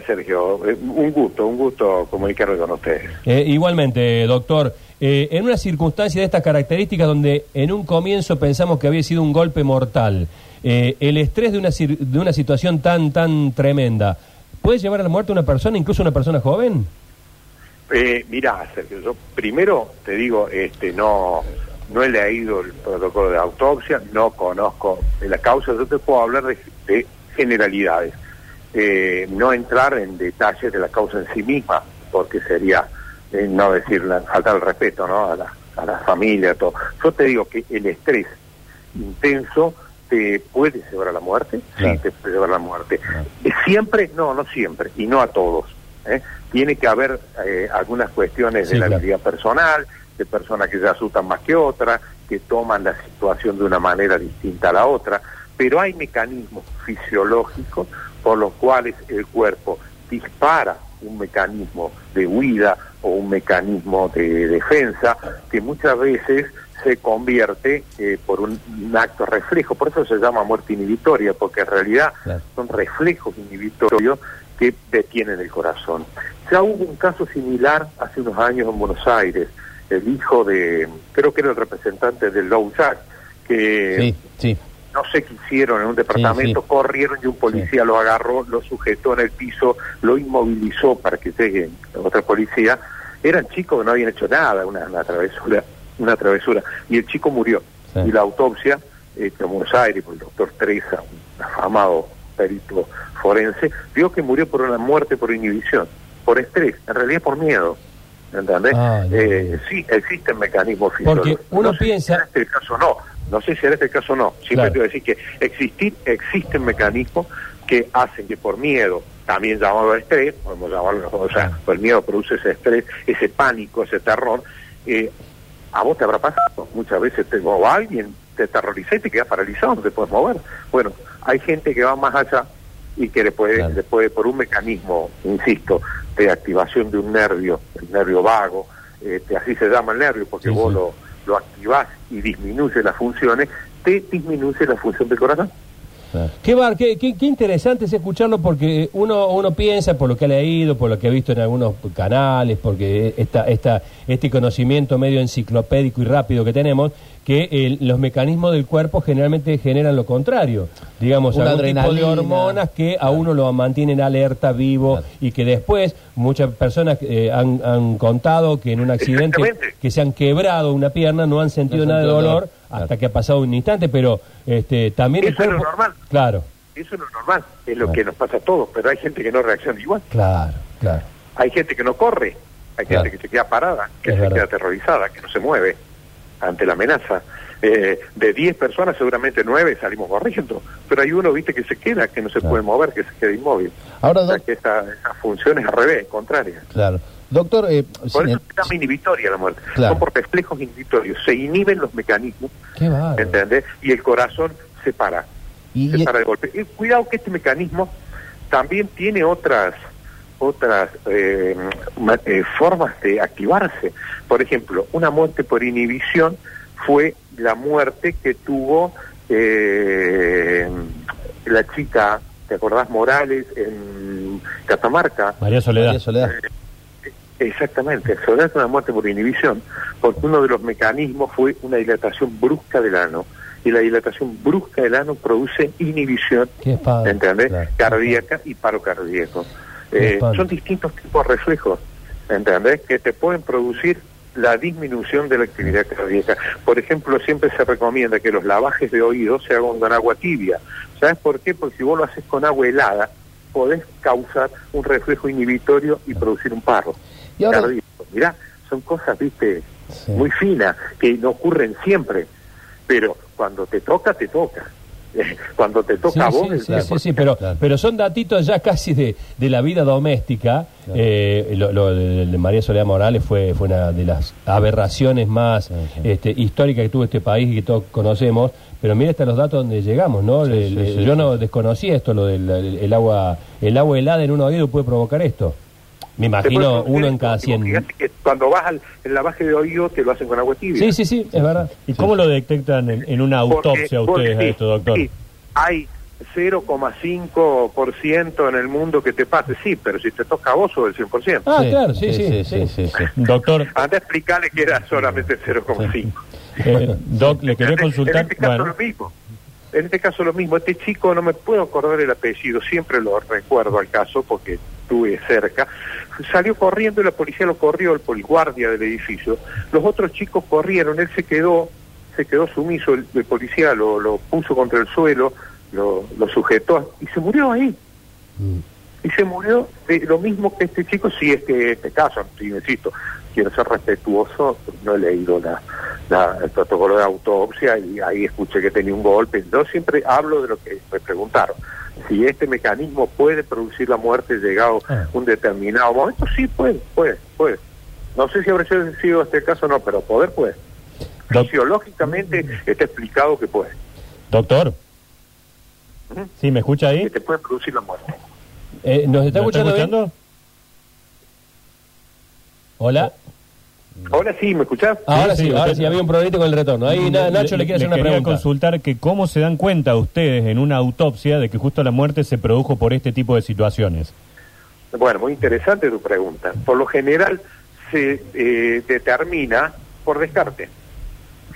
Sergio, Eh, un gusto, un gusto comunicarme con ustedes. Eh, igualmente, doctor, eh, en una circunstancia de estas características donde en un comienzo pensamos que había sido un golpe mortal, eh, el estrés de una, de una situación tan, tan tremenda, ¿puede llevar a la muerte a una persona, incluso una persona joven? Eh, mirá, Sergio, yo primero te digo, este, no, no he leído el protocolo de autopsia, no conozco la causa, yo te puedo hablar de, de generalidades, Eh, no entrar en detalles de la causa en sí misma, porque sería eh, no decirle, faltar el respeto ¿no? a, la, a la familia, todo. Yo te digo que el estrés intenso te puede llevar a la muerte, sí, te puede llevar a la muerte. Eh, Siempre, no, no siempre, y no a todos. ¿eh? Tiene que haber eh, algunas cuestiones Sí, de la claro. vida personal, de personas que se asustan más que otras, que toman la situación de una manera distinta a la otra, pero hay mecanismos fisiológicos por los cuales el cuerpo dispara un mecanismo de huida o un mecanismo de defensa que muchas veces se convierte eh, por un, un acto reflejo, por eso se llama muerte inhibitoria, porque en realidad Claro. son reflejos inhibitorios que detienen el corazón. Ya hubo un caso similar hace unos años en Buenos Aires, el hijo de, creo que era el representante del Low Jack, que Sí, sí. No sé qué hicieron en un departamento, sí. corrieron y un policía lo agarró, lo sujetó en el piso, lo inmovilizó para que llegue otra policía. Eran chicos que no habían hecho nada, una, una travesura, una travesura. Y el chico murió. Y la autopsia, eh, en Buenos Aires, por el doctor Treza, un afamado perito forense, vio que murió por una muerte por inhibición, por estrés, en realidad por miedo. ¿Entendés? Ah, Eh, sí, existen mecanismos Porque uno No piensa- si en este caso no. No sé si en este caso no. Siempre Claro. te voy a decir que existir, existen mecanismos que hacen que por miedo, también llamado estrés, podemos llamarlo, o sea, pues el miedo produce ese estrés, ese pánico, ese terror, eh, a vos te habrá pasado. Muchas veces te, o alguien te aterroriza y te quedas paralizado, no te puedes mover. Bueno, hay gente que va más allá y que le puede, Claro. le puede por un mecanismo, insisto, de activación de un nervio, el nervio vago, este, así se llama el nervio, porque Sí, vos sí. lo, lo activás y disminuye las funciones, te disminuye la función del corazón. Qué, bar, qué, qué, qué interesante es escucharlo porque uno, uno piensa, por lo que ha leído, por lo que ha visto en algunos canales, porque esta, esta, este conocimiento medio enciclopédico y rápido que tenemos, que el- los mecanismos del cuerpo generalmente generan lo contrario. Digamos, Una algún tipo de hormonas que a uno lo mantienen alerta, vivo, Claro. y que después muchas personas eh, han, han contado que en un accidente que se han quebrado una pierna no han sentido No nada de dolor. Hasta Claro. que ha pasado un instante, pero este, también Eso es lo normal. Claro, Eso es lo normal, es lo Claro. que nos pasa a todos, pero hay gente que no reacciona igual. claro, claro. Hay gente que no corre, hay gente que se queda parada, que Es se verdad. queda aterrorizada, que no se mueve ante la amenaza. Eh, de 10 personas, seguramente 9 salimos corriendo, pero hay uno, viste, que se queda, que no se Claro. puede mover, que se queda inmóvil. Ahora, o sea, que esa, esa función es al revés, contraria. Claro. Doctor, eh, Por eso se llama inhibitoria la muerte. Claro. Son por reflejos inhibitorios. Se inhiben los mecanismos, Qué. ¿entendés? Y el corazón se para. y- se y- para de golpe. Y cuidado que este mecanismo también tiene otras otras eh, eh, formas de activarse. Por ejemplo, una muerte por inhibición fue la muerte que tuvo eh, la chica, ¿te acordás, Morales, en Catamarca? María Soledad. María Soledad. Exactamente, es una muerte por inhibición, porque uno de los mecanismos fue una dilatación brusca del ano, y la dilatación brusca del ano produce inhibición, ¿entendés? claro. Cardíaca y paro cardíaco. Eh, son distintos tipos de reflejos, ¿entendés? Que te pueden producir la disminución de la actividad cardíaca. Por ejemplo, siempre se recomienda que los lavajes de oído se hagan con agua tibia. ¿Sabes por qué? Porque si vos lo haces con agua helada, podés causar un reflejo inhibitorio y producir un paro Y ahora- cardíaco. Mirá, son cosas, viste, Sí. muy finas, que no ocurren siempre, pero cuando te toca, te toca. Cuando te toca Sí, a vos, sí, sí, cuerpo sí, sí, pero, Claro. pero son datitos ya casi de, de la vida doméstica. Eh, lo, lo de, de María Soledad Morales fue, fue una de las aberraciones más Sí, sí. este, históricas que tuvo este país y que todos conocemos. Pero mira hasta los datos donde llegamos, ¿no? Sí, yo sí. no desconocía esto, lo del el, el agua el agua helada en un oído puede provocar esto. Me imagino uno en cada tipo, 100. fíjate que cuando vas al el lavaje de oído, te lo hacen con agua tibia. Sí, sí, sí, es verdad. ¿Y cómo lo detectan en, en una Porque autopsia ustedes a decís, esto, doctor? sí, hay 0,5% en el mundo que te pase. Sí, pero si te toca a vos sos el 100%. Ah, claro, sí, sí, sí, sí, sí. Doctor, Anda a explicarle que era solamente 0,5. eh, Doc, le quería En este- consultar. En este caso bueno, lo mismo. En este caso lo mismo. Este chico, no me puedo acordar el apellido, siempre lo recuerdo al caso porque estuve cerca. Salió corriendo y la policía lo corrió, el poliguardia del edificio. Los otros chicos corrieron, él se quedó, se quedó sumiso, el, el policía lo, lo puso contra el suelo, lo, lo sujetó y se murió ahí. Y se murió de lo mismo que este chico, si es que este caso, sí, insisto, quiero ser respetuoso, no he leído la, la- el protocolo de autopsia y ahí escuché que tenía un golpe. Yo siempre hablo de lo que me preguntaron. Si este mecanismo puede producir la muerte llegado Ah. un determinado momento, sí puede, puede, puede. No sé si habrá sido este caso o no, pero poder puede. Doc- Fisiológicamente está explicado que puede, doctor, Ujú. ¿sí me escucha ahí? que te puede producir la muerte. Eh, ¿Nos está ¿Me escuchando bien? Hola. Ahora sí, ¿me escuchás? Ahora Sí, ahora sí, había un problemita con el retorno. Ahí Na- Nacho le quiere hacer una quería pregunta. consultar que cómo se dan cuenta ustedes en una autopsia de que justo la muerte se produjo por este tipo de situaciones. Bueno, muy interesante tu pregunta. Por lo general se eh, determina por descarte.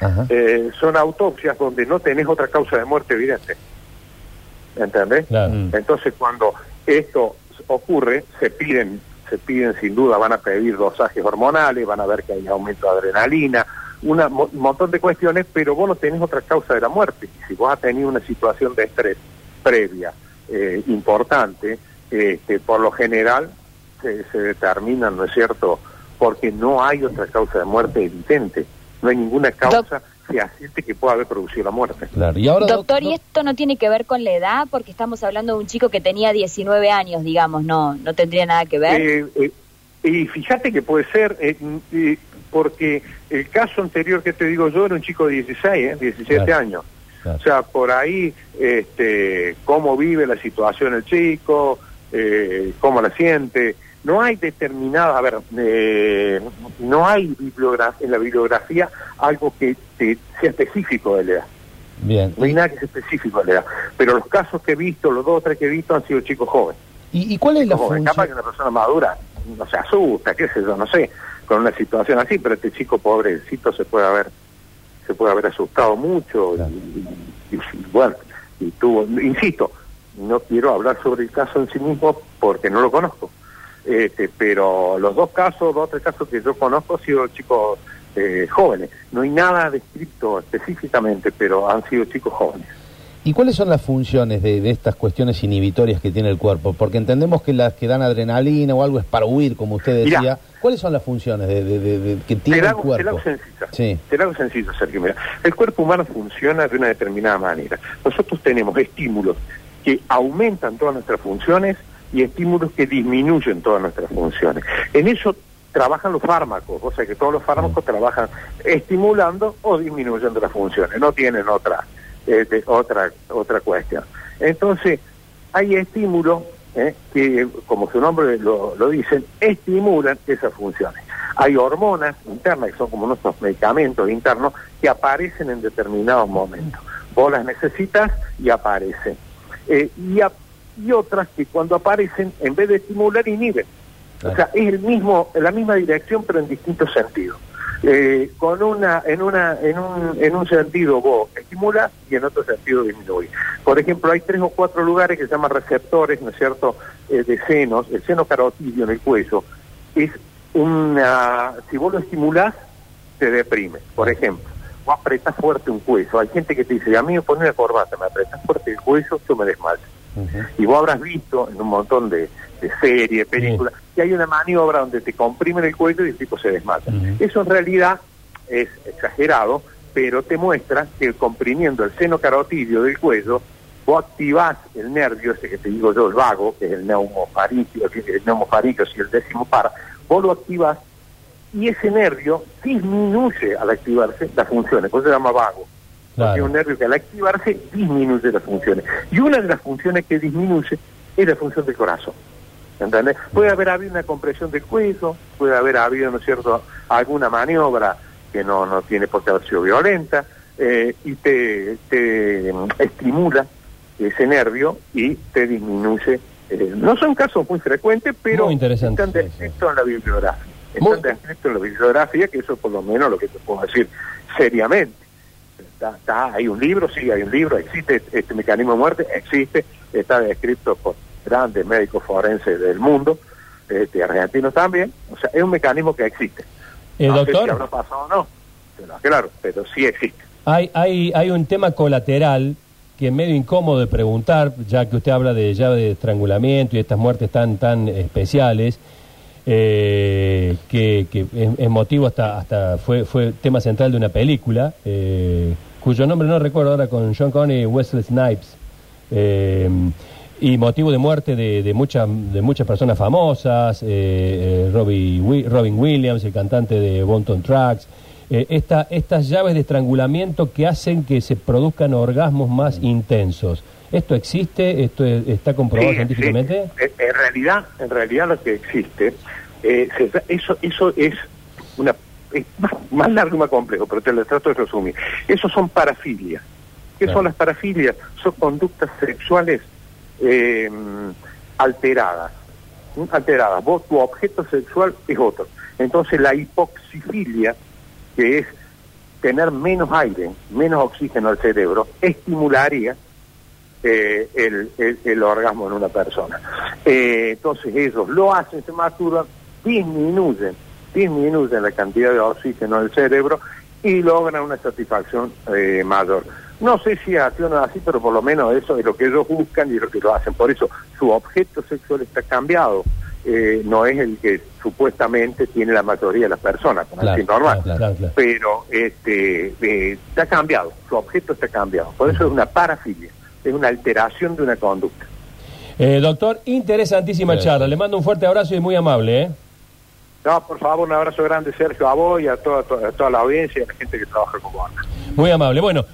Ajá. Eh, son autopsias donde no tenés otra causa de muerte evidente. ¿Entendés? Claro. Mm. Entonces cuando esto ocurre, se piden, piden sin duda, van a pedir dosajes hormonales, van a ver que hay aumento de adrenalina, un montón de cuestiones, pero vos no tenés otra causa de la muerte. Y si vos has tenido una situación de estrés previa eh, importante, este, por lo general se, se determina, ¿no es cierto?, porque no hay otra causa de muerte evidente. No hay ninguna causa fehaciente que pueda haber producido la muerte. Claro. Y ahora, Doctor, doc- ¿y esto no tiene que ver con la edad? Porque estamos hablando de un chico que tenía 19 años, digamos, no no tendría nada que ver. Eh, eh, y fíjate que puede ser, eh, mm, eh, porque el caso anterior que te digo yo era un chico de 16, eh, 17 Claro. años. Claro. O sea, por ahí, este, cómo vive la situación el chico, eh, cómo la siente. No hay determinada, a ver, eh, no hay bibliogra- en la bibliografía algo que te- sea específico de la edad. Bien. No hay nada que sea específico de la edad. Pero los casos que he visto, los dos o tres que he visto, han sido chicos jóvenes. ¿Y, y cuál es la Joven. Capaz que función? una persona madura no se asusta, qué sé yo, no sé, con una situación así, pero este chico pobrecito se puede haber se puede haber asustado mucho Claro. y, y- y, bueno, y tuvo, insisto, no quiero hablar sobre el caso en sí mismo porque no lo conozco, este, pero los dos casos, dos o tres casos que yo conozco han sido chicos eh, jóvenes, no hay nada descrito específicamente, pero han sido chicos jóvenes. ¿Y cuáles son las funciones de, de estas cuestiones inhibitorias que tiene el cuerpo? Porque entendemos que las que dan adrenalina o algo es para huir, como usted Mirá. decía. ¿Cuáles son las funciones de, que tiene el hago, te la cuerpo? hago sencilla. Sí. Te la hago sencillo, Sergio. Mira, el cuerpo humano funciona de una determinada manera. Nosotros tenemos estímulos que aumentan todas nuestras funciones y estímulos que disminuyen todas nuestras funciones. En eso trabajan los fármacos, o sea que todos los fármacos trabajan estimulando o disminuyendo las funciones, no tienen otra eh, de- otra otra cuestión. Entonces, hay estímulos eh, que, como su nombre lo, lo dicen, estimulan esas funciones. Hay hormonas internas, que son como nuestros medicamentos internos, que aparecen en determinados momentos. Vos las necesitas y aparecen. Eh, y, a- y otras que cuando aparecen, en vez de estimular, inhiben. O sea, es el mismo, la misma dirección, pero en distintos sentidos. Eh, con una, en una, en un, en un sentido vos estimulás y en otro sentido disminuís. Por ejemplo, hay tres o cuatro lugares que se llaman receptores, ¿no es cierto?, eh, de senos. El seno carotidio en el cuello es una, si vos lo estimulás, te deprime. Por ejemplo, vos apretás fuerte un cuello. Hay gente que te dice, a mí me pone una corbata, me apretás fuerte el cuello, yo me desmayo. Y vos habrás visto en un montón de, de series, películas, que hay una maniobra donde te comprimen el cuello y el tipo se desmaya. Ujú. Eso en realidad es exagerado, pero te muestra que comprimiendo el seno carotidio del cuello, vos activás el nervio, ese que te digo yo, el vago, que es el neumofaringio, el neumofaringio y el décimo par, vos lo activás y ese nervio disminuye al activarse las funciones, por eso se llama vago. Claro. un nervio que al activarse disminuye las funciones. Y una de las funciones que disminuye es la función del corazón. ¿Entendés? Puede haber habido una compresión del cuello, puede haber habido, ¿no es cierto?, alguna maniobra que no, no tiene por qué haber sido violenta, eh, y te, te mm, estimula ese nervio y te disminuye. eh, no son casos muy frecuentes, pero Muy están descritos en la bibliografía. Muy- Están descritos en la bibliografía, que eso es por lo menos lo que te puedo decir seriamente. Está, está- hay un libro, sí, hay un libro, existe este mecanismo de muerte, existe, está descrito por grandes médicos forenses del mundo, este, argentinos también, o sea, es un mecanismo que existe. Eh, no sé doctor. si habrá pasado o no, pero, claro, pero sí existe. Hay, hay, hay un tema colateral que es medio incómodo de preguntar, ya que usted habla de llave de estrangulamiento y estas muertes tan, tan especiales, eh, que, que es, es motivo hasta, hasta fue, fue tema central de una película, eh, cuyo nombre no recuerdo ahora con John Connery y Wesley Snipes, eh, y motivo de muerte de, de, muchas de muchas personas famosas, eh, eh, Robbie Robin Williams, el cantante de Bonton Tracks, eh, esta, estas llaves de estrangulamiento que hacen que se produzcan orgasmos más intensos. ¿Esto existe? ¿Esto es- está comprobado Sí, científicamente? sí. En, en realidad, en realidad lo que existe, eh, se- eso, eso es una es más, más largo y más complejo, pero te lo trato de resumir. Esos son parafilias. ¿Qué Claro. son las parafilias? Son conductas sexuales eh, alteradas. ¿m? Alteradas. Vos, tu objeto sexual es otro. Entonces la hipoxifilia, que es tener menos aire, menos oxígeno al cerebro, estimularía eh, el, el- el orgasmo en una persona. Eh, entonces ellos lo hacen, se masturban, disminuyen, disminuyen la cantidad de oxígeno del cerebro y logran una satisfacción eh, mayor. No sé si así o no así, pero por lo menos eso es lo que ellos buscan y lo que lo hacen. Por eso su objeto sexual está cambiado. Eh, no es el que supuestamente tiene la mayoría de las personas, como Claro, es normal claro, claro, claro. pero este eh, está cambiado, su objeto está cambiado. Por eso es una parafilia, es una alteración de una conducta. Eh, doctor, interesantísima Sí. charla. Le mando un fuerte abrazo y muy amable. ¿eh? No, por favor, un abrazo grande, Sergio, a vos y a toda, a toda la audiencia y a la gente que trabaja con vos. Muy amable. Bueno.